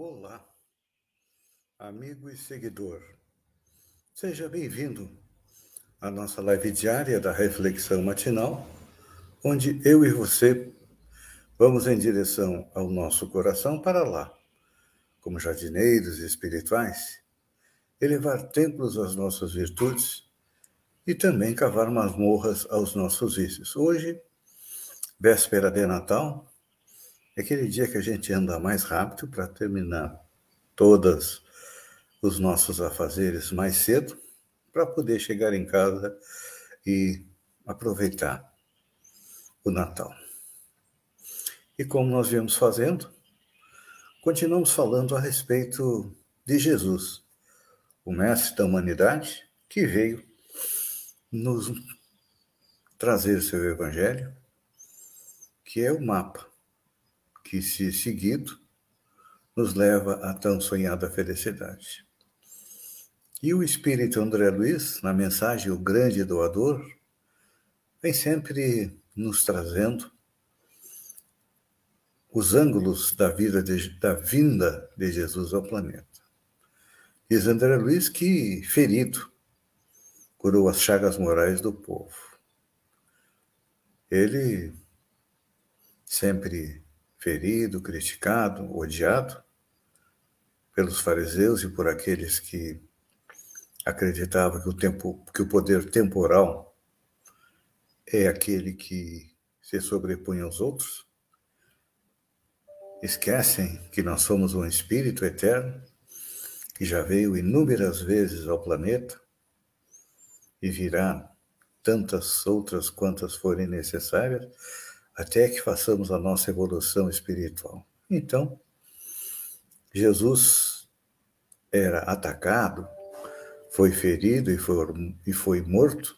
Olá, amigo e seguidor. Seja bem-vindo à nossa live diária da Reflexão Matinal, onde eu e você vamos em direção ao nosso coração para lá, como jardineiros espirituais, elevar templos às nossas virtudes e também cavar masmorras aos nossos vícios. Hoje, véspera de Natal, é aquele dia que a gente anda mais rápido para terminar todos os nossos afazeres mais cedo, para poder chegar em casa e aproveitar o Natal. E como nós viemos fazendo, continuamos falando a respeito de Jesus, o Mestre da humanidade, que veio nos trazer seu Evangelho, que é o mapa que, se seguido, nos leva à tão sonhada felicidade. E o espírito André Luiz, na mensagem O Grande Doador, vem sempre nos trazendo os ângulos da vida de, da vinda de Jesus ao planeta. Diz André Luiz que, ferido, curou as chagas morais do povo. Ele sempre ferido, criticado, odiado pelos fariseus e por aqueles que acreditavam que o tempo, que o poder temporal é aquele que se sobrepõe aos outros. Esquecem que nós somos um espírito eterno que já veio inúmeras vezes ao planeta e virá tantas outras quantas forem necessárias até que façamos a nossa evolução espiritual. Então, Jesus era atacado, foi ferido e foi, e foi morto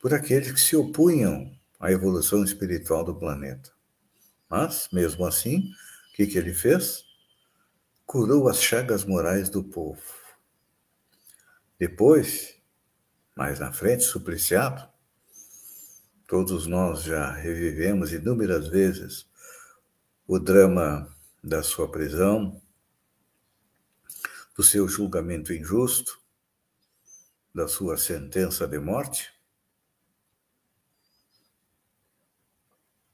por aqueles que se opunham à evolução espiritual do planeta. Mas, mesmo assim, o que, que ele fez? Curou as chagas morais do povo. Depois, mais na frente, supliciado, Todos nós já revivemos inúmeras vezes o drama da sua prisão, do seu julgamento injusto, da sua sentença de morte.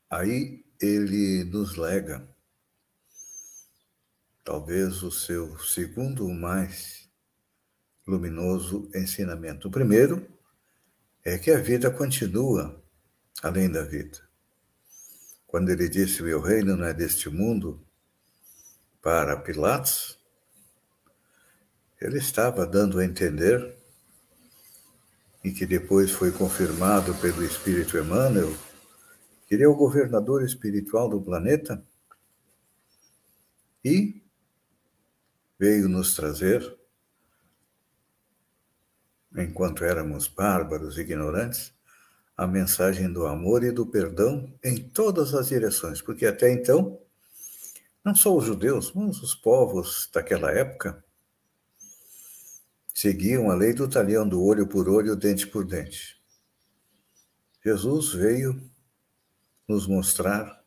Aí ele nos lega talvez o seu segundo mais luminoso ensinamento. O primeiro é que a vida continua além da vida. Quando ele disse: Meu reino não é deste mundo, para Pilatos, ele estava dando a entender, e que depois foi confirmado pelo Espírito Emmanuel, que ele é o governador espiritual do planeta e veio nos trazer, enquanto éramos bárbaros, ignorantes, a mensagem do amor e do perdão em todas as direções, porque até então, não só os judeus, mas os povos daquela época seguiam a lei do talhão do olho por olho, dente por dente. Jesus veio nos mostrar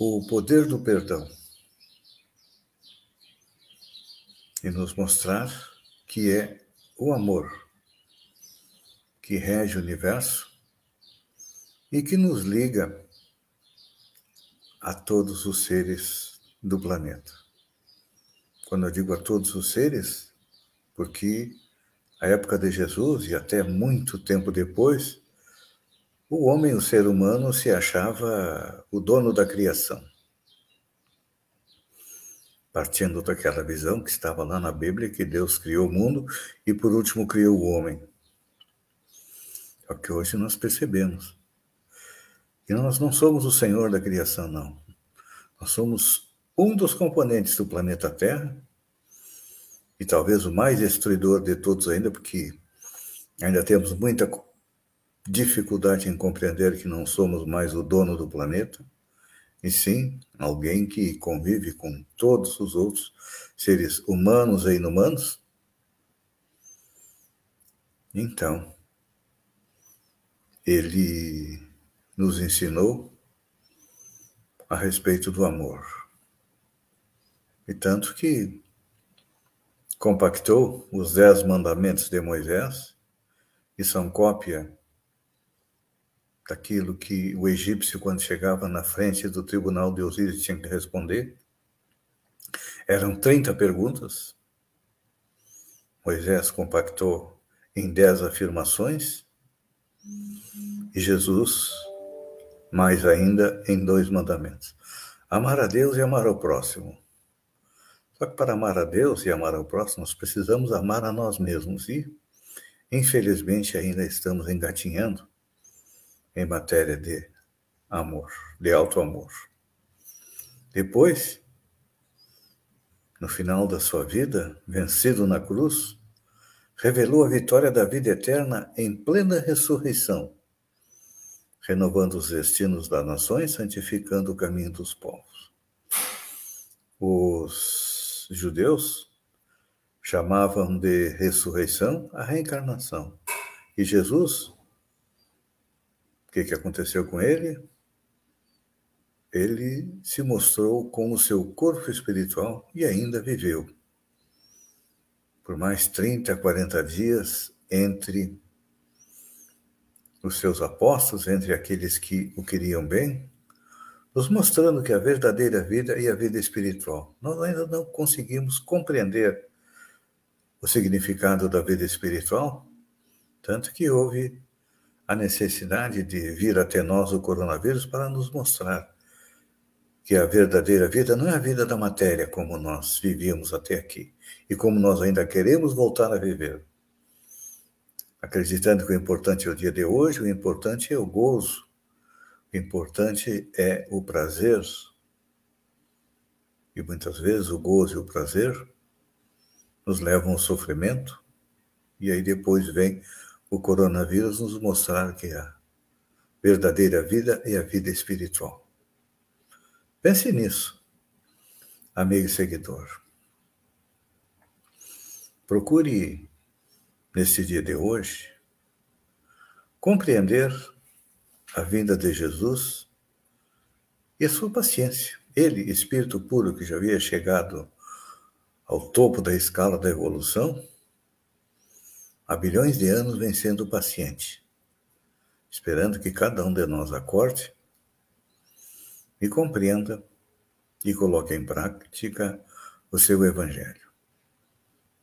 o poder do perdão e nos mostrar que é o amor que rege o universo e que nos liga a todos os seres do planeta. Quando eu digo a todos os seres, porque a época de Jesus e até muito tempo depois, o homem, o ser humano, se achava o dono da criação. Partindo daquela visão que estava lá na Bíblia, que Deus criou o mundo e, por último, criou o homem. É o que hoje nós percebemos nós não somos o Senhor da criação, não. Nós somos um dos componentes do planeta Terra, e talvez o mais destruidor de todos ainda, porque ainda temos muita dificuldade em compreender que não somos mais o dono do planeta, e sim alguém que convive com todos os outros seres humanos e inumanos. Então, ele nos ensinou a respeito do amor. E tanto que compactou os dez mandamentos de Moisés, que são cópia daquilo que o egípcio, quando chegava na frente do tribunal de Osíris, tinha que responder. Eram 30 perguntas. Moisés compactou em dez afirmações e Jesus, mais ainda, em dois mandamentos: amar a Deus e amar ao próximo. Só que para amar a Deus e amar ao próximo, nós precisamos amar a nós mesmos e, infelizmente, ainda estamos engatinhando em matéria de amor, de alto amor. Depois, no final da sua vida, vencido na cruz, revelou a vitória da vida eterna em plena ressurreição, renovando os destinos das nações, santificando o caminho dos povos. Os judeus chamavam de ressurreição a reencarnação. E Jesus o que, que aconteceu com ele? Ele se mostrou com o seu corpo espiritual e ainda viveu. Por mais 30, 40 dias entre os seus apóstolos, entre aqueles que o queriam bem, nos mostrando que a verdadeira vida e a vida espiritual. Nós ainda não conseguimos compreender o significado da vida espiritual, tanto que houve a necessidade de vir até nós o coronavírus para nos mostrar que a verdadeira vida não é a vida da matéria como nós vivíamos até aqui e como nós ainda queremos voltar a viver. Acreditando que o importante é o dia de hoje, o importante é o gozo, o importante é o prazer. E muitas vezes o gozo e o prazer nos levam ao sofrimento, e aí depois vem o coronavírus nos mostrar que a verdadeira vida é a vida espiritual. Pense nisso, amigo e seguidor. Procure, nesse dia de hoje, compreender a vinda de Jesus e a sua paciência. Ele, espírito puro que já havia chegado ao topo da escala da evolução, há bilhões de anos vem sendo paciente, esperando que cada um de nós acorde e compreenda e coloque em prática o seu Evangelho,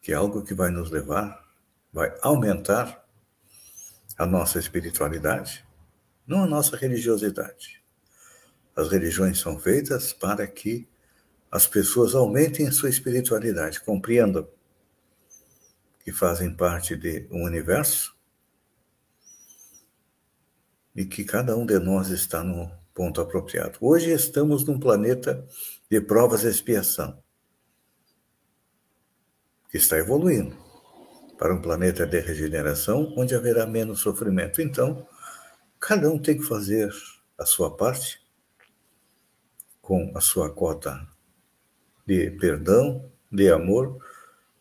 que é algo que vai nos levar, vai aumentar a nossa espiritualidade, não a nossa religiosidade. As religiões são feitas para que as pessoas aumentem a sua espiritualidade, compreendam que fazem parte de um universo e que cada um de nós está no ponto apropriado. Hoje estamos num planeta de provas e expiação, que está evoluindo para um planeta de regeneração onde haverá menos sofrimento. Então, cada um tem que fazer a sua parte com a sua cota de perdão, de amor,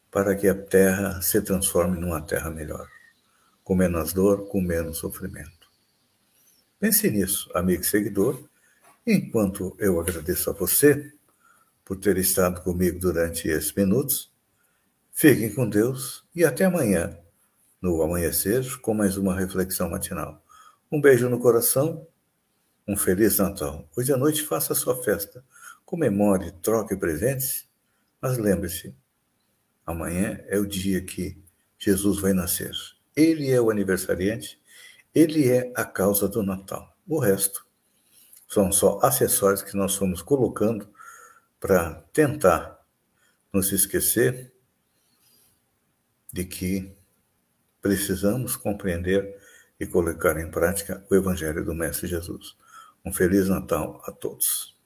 para que a terra se transforme numa terra melhor, com menos dor, com menos sofrimento. Pense nisso, amigo e seguidor, enquanto eu agradeço a você por ter estado comigo durante esses minutos. Fiquem com Deus e até amanhã, no amanhecer, com mais uma reflexão matinal. Um beijo no coração, um Feliz Natal. Hoje à noite faça a sua festa, comemore, troque presentes, mas lembre-se, Amanhã é o dia que Jesus vai nascer. Ele é o aniversariante, ele é a causa do Natal. O resto são só acessórios que nós fomos colocando para tentar nos esquecer de que precisamos compreender e colocar em prática o Evangelho do Mestre Jesus. Um Feliz Natal a todos.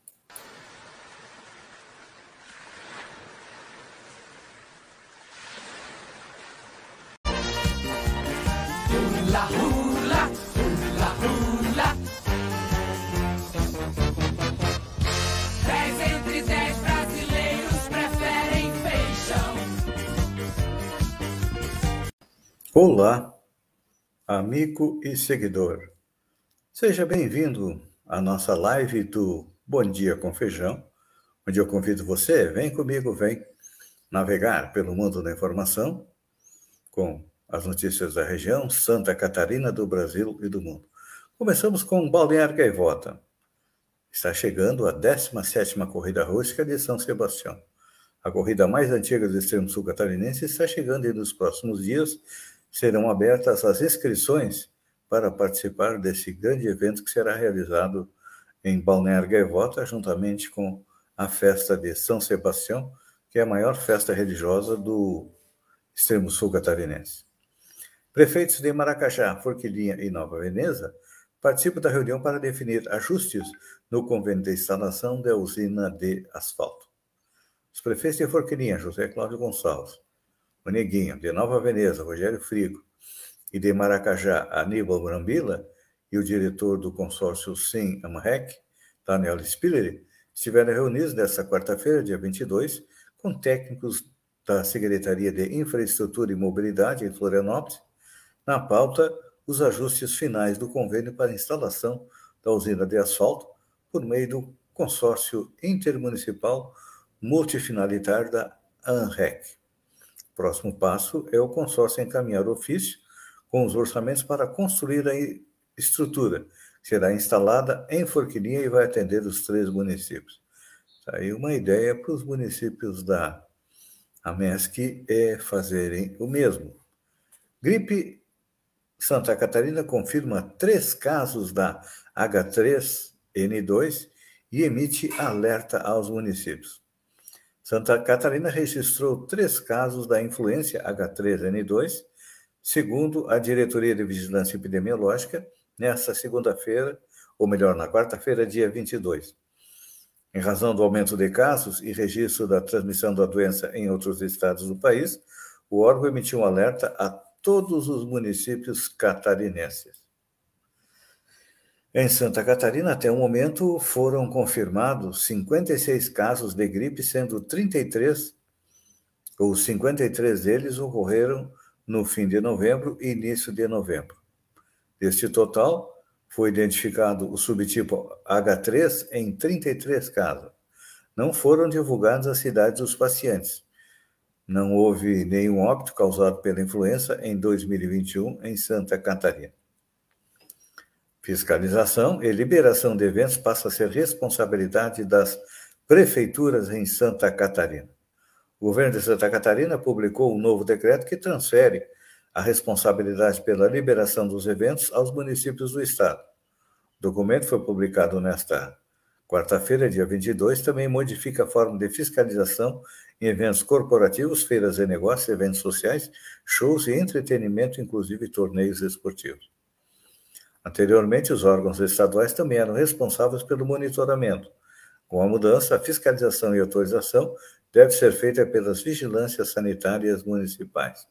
Olá, amigo e seguidor. Seja bem-vindo à nossa live do Bom Dia com Feijão, onde eu convido você, vem comigo, vem navegar pelo mundo da informação com as notícias da região, Santa Catarina, do Brasil e do mundo. Começamos com Balneário Gaivota. Está chegando a 17ª Corrida Rústica de São Sebastião. A corrida mais antiga do extremo sul catarinense está chegando e nos próximos dias serão abertas as inscrições para participar desse grande evento que será realizado em Balneário Gaivota, juntamente com a festa de São Sebastião, que é a maior festa religiosa do extremo sul catarinense. Prefeitos de Maracajá, Forquilinha e Nova Veneza participam da reunião para definir ajustes no convênio de instalação da usina de asfalto. Os prefeitos de Forquilinha, José Cláudio Gonçalves, o Neguinho, de Nova Veneza, Rogério Frigo, e de Maracajá, Aníbal Brambila, e o diretor do consórcio Sim Amrec, Daniel Spiller, estiveram reunidos nesta quarta-feira, dia 22, com técnicos da Secretaria de Infraestrutura e Mobilidade em Florianópolis, na pauta, os ajustes finais do convênio para instalação da usina de asfalto por meio do consórcio intermunicipal multifinalitar da ANREC. O próximo passo é o consórcio encaminhar ofício com os orçamentos para construir a estrutura, que será instalada em Forquilinha e vai atender os três municípios. Tá aí uma ideia para os municípios da AMESC é fazerem o mesmo. Gripe Santa Catarina confirma três casos da H3N2 e emite alerta aos municípios. Santa Catarina registrou três casos da influência H3N2, segundo a Diretoria de Vigilância Epidemiológica, nesta segunda-feira, ou melhor, na quarta-feira, dia 22. Em razão do aumento de casos e registro da transmissão da doença em outros estados do país, o órgão emitiu um alerta a todos os municípios catarinenses. Em Santa Catarina, até o momento, foram confirmados 56 casos de gripe, sendo 33, ou 53 deles, ocorreram no fim de novembro e início de novembro. Deste total, foi identificado o subtipo H3 em 33 casos. Não foram divulgadas as cidades dos pacientes, não houve nenhum óbito causado pela influenza em 2021 em Santa Catarina. Fiscalização e liberação de eventos passa a ser responsabilidade das prefeituras em Santa Catarina. O governo de Santa Catarina publicou um novo decreto que transfere a responsabilidade pela liberação dos eventos aos municípios do estado. O documento foi publicado nesta quarta-feira, dia 22, também modifica a forma de fiscalização em eventos corporativos, feiras de negócios, eventos sociais, shows e entretenimento, inclusive torneios esportivos. Anteriormente, os órgãos estaduais também eram responsáveis pelo monitoramento. Com a mudança, a fiscalização e autorização deve ser feita pelas vigilâncias sanitárias municipais.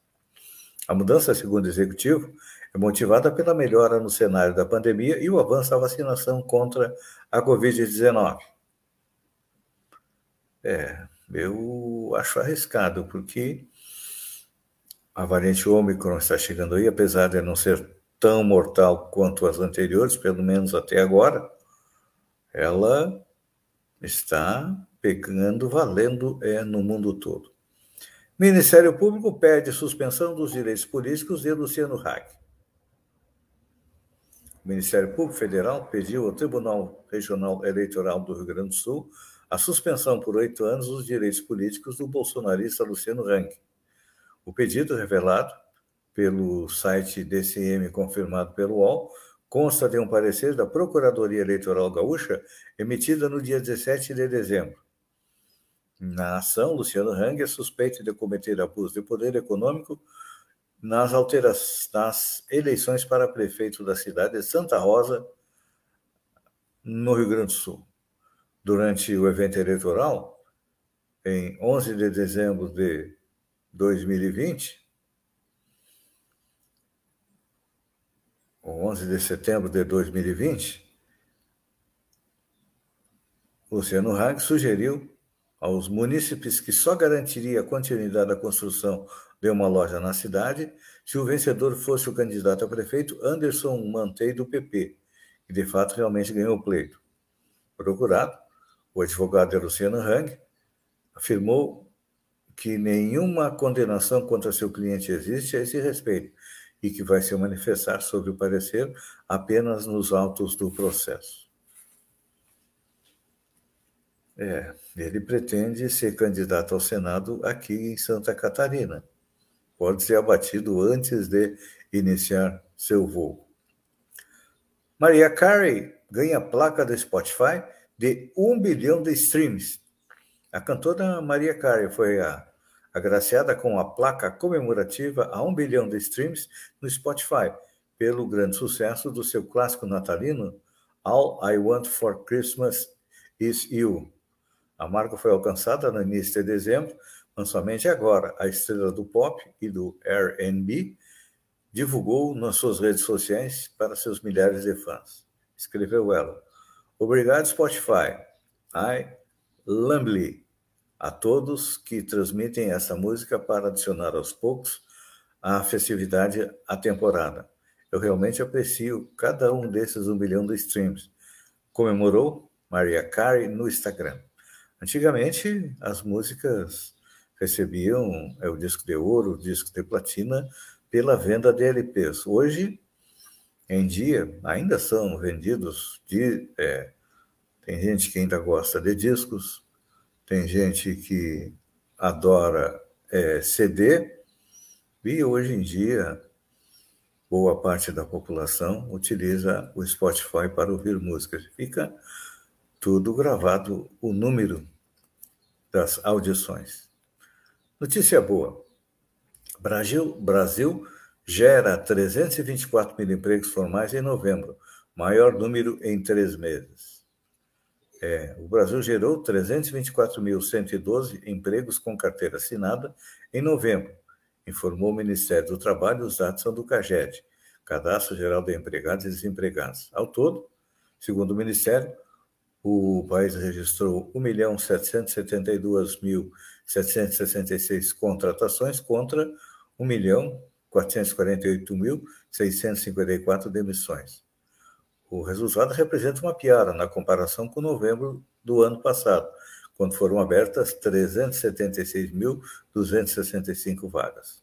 A mudança, segundo o executivo, é motivada pela melhora no cenário da pandemia e o avanço da vacinação contra a Covid-19. É, eu acho arriscado, porque a variante Ômicron está chegando aí, apesar de não ser tão mortal quanto as anteriores, pelo menos até agora, ela está pegando, valendo é, no mundo todo. Ministério Público pede suspensão dos direitos políticos de Luciano Hack. O Ministério Público Federal pediu ao Tribunal Regional Eleitoral do Rio Grande do Sul a suspensão por oito anos dos direitos políticos do bolsonarista Luciano Hang. O pedido revelado pelo site DCM confirmado pelo UOL consta de um parecer da Procuradoria Eleitoral Gaúcha emitida no dia 17 de dezembro. Na ação, Luciano Hang é suspeito de cometer abuso de poder econômico nas, alterações, nas eleições para prefeito da cidade de Santa Rosa, no Rio Grande do Sul durante o evento eleitoral, em 11 de dezembro de 2020, 11 de setembro de 2020, Luciano Hang sugeriu aos munícipes que só garantiria a continuidade da construção de uma loja na cidade se o vencedor fosse o candidato a prefeito Anderson Mantei do PP, que de fato realmente ganhou o pleito. Procurado, o advogado de Luciano Hang afirmou que nenhuma condenação contra seu cliente existe a esse respeito e que vai se manifestar sobre o parecer apenas nos autos do processo. É, ele pretende ser candidato ao Senado aqui em Santa Catarina. Pode ser abatido antes de iniciar seu voo. Maria Carey ganha placa do Spotify de um bilhão de streams. A cantora Maria Carey foi a, agraciada com a placa comemorativa a um bilhão de streams no Spotify pelo grande sucesso do seu clássico natalino All I Want for Christmas Is You. A marca foi alcançada no início de dezembro, mas somente agora a estrela do pop e do R&B divulgou nas suas redes sociais para seus milhares de fãs. Escreveu ela: Obrigado Spotify. I Lumbly a todos que transmitem essa música para adicionar aos poucos a festividade à temporada. Eu realmente aprecio cada um desses um milhão de streams. Comemorou Maria Carey no Instagram. Antigamente, as músicas recebiam é, o disco de ouro, o disco de platina, pela venda de LPs. Hoje, em dia, ainda são vendidos de. É, tem gente que ainda gosta de discos, tem gente que adora é, CD, e hoje em dia, boa parte da população utiliza o Spotify para ouvir músicas. Fica tudo gravado, o número das audições. Notícia boa. Brasil, Brasil gera 324 mil empregos formais em novembro, maior número em três meses. É, o Brasil gerou 324.112 empregos com carteira assinada em novembro, informou o Ministério do Trabalho os dados são do CAGED, Cadastro Geral de Empregados e Desempregados. Ao todo, segundo o Ministério, o país registrou 1.772.766 contratações contra 1.448.654 demissões. O resultado representa uma piora na comparação com novembro do ano passado, quando foram abertas 376.265 vagas.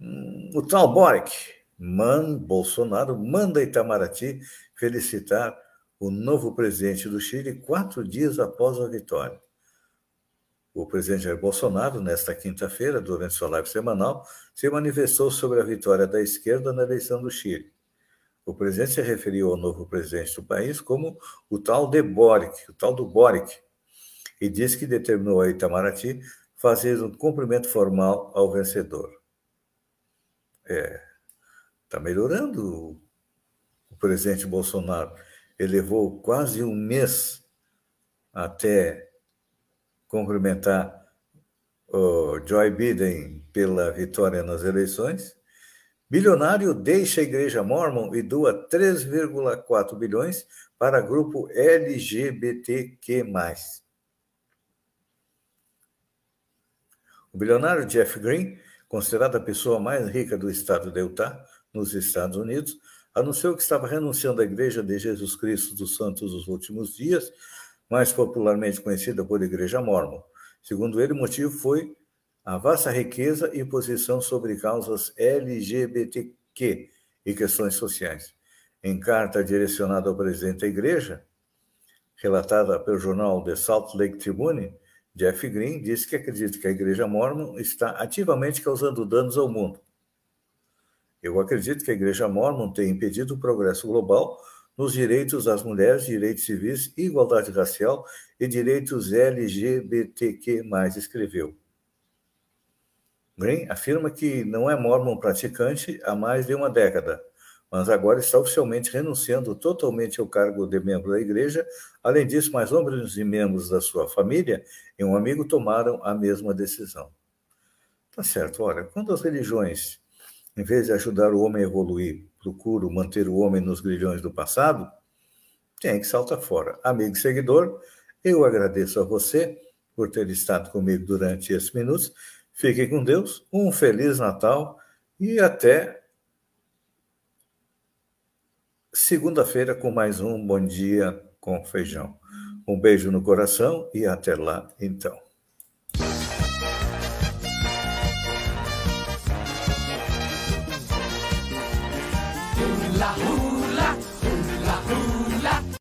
Hum, o tal Boric, man, Bolsonaro, manda Itamaraty felicitar o novo presidente do Chile quatro dias após a vitória. O presidente Jair Bolsonaro, nesta quinta-feira, durante sua live semanal, se manifestou sobre a vitória da esquerda na eleição do Chile. O presidente se referiu ao novo presidente do país como o tal de Boric, o tal do Boric, e disse que determinou a Itamaraty fazer um cumprimento formal ao vencedor. É, está melhorando o presidente Bolsonaro ele levou quase um mês até cumprimentar o Joe Biden pela vitória nas eleições. Bilionário deixa a igreja mormon e doa 3,4 bilhões para grupo LGBTQ+. O bilionário Jeff Green, considerado a pessoa mais rica do estado de Utah, nos Estados Unidos, anunciou que estava renunciando à Igreja de Jesus Cristo dos Santos dos Últimos Dias, mais popularmente conhecida por Igreja Mormon. Segundo ele, o motivo foi a vasta riqueza e posição sobre causas LGBTQ e questões sociais. Em carta direcionada ao presidente da igreja, relatada pelo jornal The Salt Lake Tribune, Jeff Green disse que acredita que a igreja mormon está ativamente causando danos ao mundo eu acredito que a Igreja Mormon tem impedido o progresso global nos direitos das mulheres, direitos civis, igualdade racial e direitos LGBTQ+, escreveu. Green afirma que não é mormon praticante há mais de uma década, mas agora está oficialmente renunciando totalmente ao cargo de membro da igreja. Além disso, mais homens e membros da sua família e um amigo tomaram a mesma decisão. Tá certo, olha, quando as religiões em vez de ajudar o homem a evoluir, procuro manter o homem nos grilhões do passado, tem que saltar fora. Amigo e seguidor, eu agradeço a você por ter estado comigo durante esses minutos. Fiquem com Deus, um Feliz Natal e até segunda-feira com mais um Bom Dia com Feijão. Um beijo no coração e até lá, então.